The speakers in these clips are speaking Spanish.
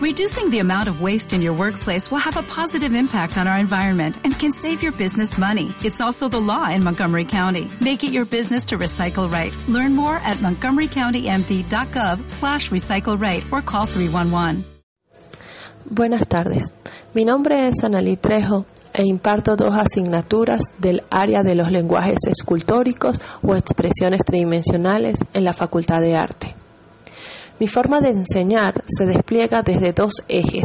Reducing the amount of waste in your workplace will have a positive impact on our environment and can save your business money. It's also the law in Montgomery County. Make it your business to recycle right. Learn more at montgomerycountymd.gov slash recycle right or call 311. Buenas tardes. Mi nombre es Analí Trejo e imparto dos asignaturas del área de los lenguajes escultóricos o expresiones tridimensionales en la Facultad de Arte. Mi forma de enseñar se despliega desde dos ejes,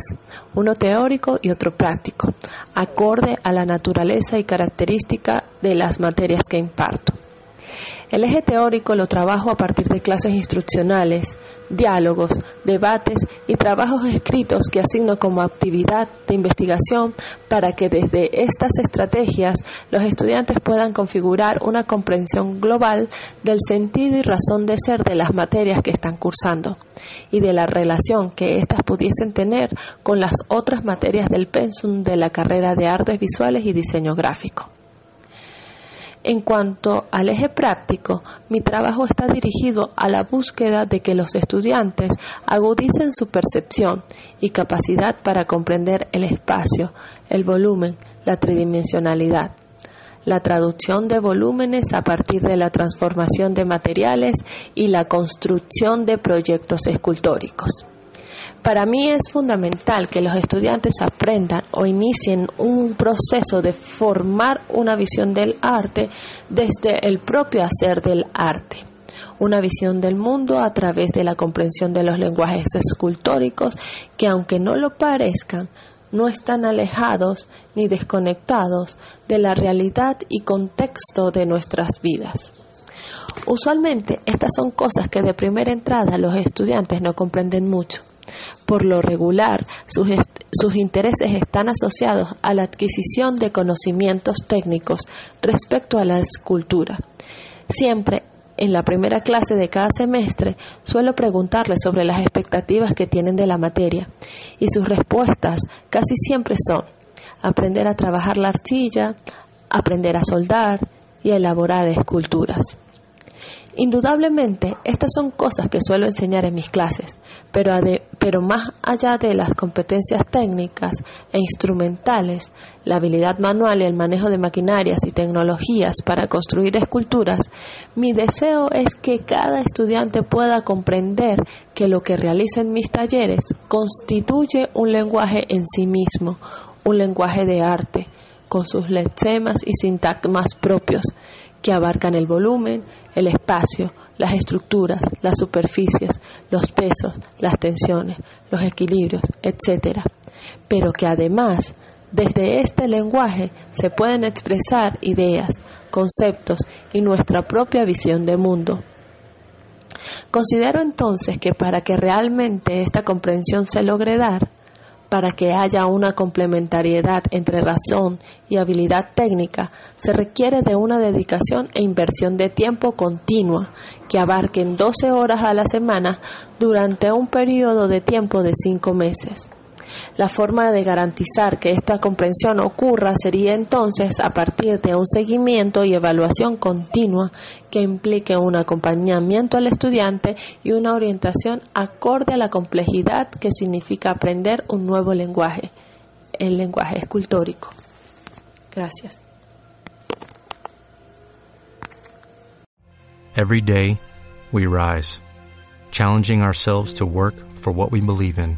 uno teórico y otro práctico, acorde a la naturaleza y característica de las materias que imparto. El eje teórico lo trabajo a partir de clases instruccionales, diálogos, debates y trabajos escritos que asigno como actividad de investigación para que desde estas estrategias los estudiantes puedan configurar una comprensión global del sentido y razón de ser de las materias que están cursando y de la relación que éstas pudiesen tener con las otras materias del pensum de la carrera de artes visuales y diseño gráfico. En cuanto al eje práctico, mi trabajo está dirigido a la búsqueda de que los estudiantes agudicen su percepción y capacidad para comprender el espacio, el volumen, la tridimensionalidad, la traducción de volúmenes a partir de la transformación de materiales y la construcción de proyectos escultóricos. Para mí es fundamental que los estudiantes aprendan o inicien un proceso de formar una visión del arte desde el propio hacer del arte una visión del mundo a través de la comprensión de los lenguajes escultóricos que aunque no lo parezcan, no están alejados ni desconectados de la realidad y contexto de nuestras vidas. Usualmente estas son cosas que de primera entrada los estudiantes no comprenden mucho. Por lo regular, sus, intereses están asociados a la adquisición de conocimientos técnicos respecto a la escultura. Siempre en la primera clase de cada semestre suelo preguntarles sobre las expectativas que tienen de la materia y sus respuestas casi siempre son aprender a trabajar la arcilla, aprender a soldar y elaborar esculturas. Indudablemente, estas son cosas que suelo enseñar en mis clases, pero, más allá de las competencias técnicas e instrumentales, la habilidad manual y el manejo de maquinarias y tecnologías para construir esculturas, mi deseo es que cada estudiante pueda comprender que lo que realiza en mis talleres constituye un lenguaje en sí mismo, un lenguaje de arte, con sus lexemas y sintagmas propios, que abarcan el volumen, el espacio, las estructuras, las superficies, los pesos, las tensiones, los equilibrios, etc. Pero que además, desde este lenguaje se pueden expresar ideas, conceptos y nuestra propia visión de mundo. Considero entonces que para que realmente esta comprensión se logre dar, para que haya una complementariedad entre razón y habilidad técnica, se requiere de una dedicación e inversión de tiempo continua que abarquen 12 horas a la semana durante un periodo de tiempo de 5 meses. La forma de garantizar que esta comprensión ocurra sería entonces a partir de un seguimiento y evaluación continua que implique un acompañamiento al estudiante y una orientación acorde a la complejidad que significa aprender un nuevo lenguaje, el lenguaje escultórico. Gracias. Every day, we rise, challenging ourselves to work for what we believe in.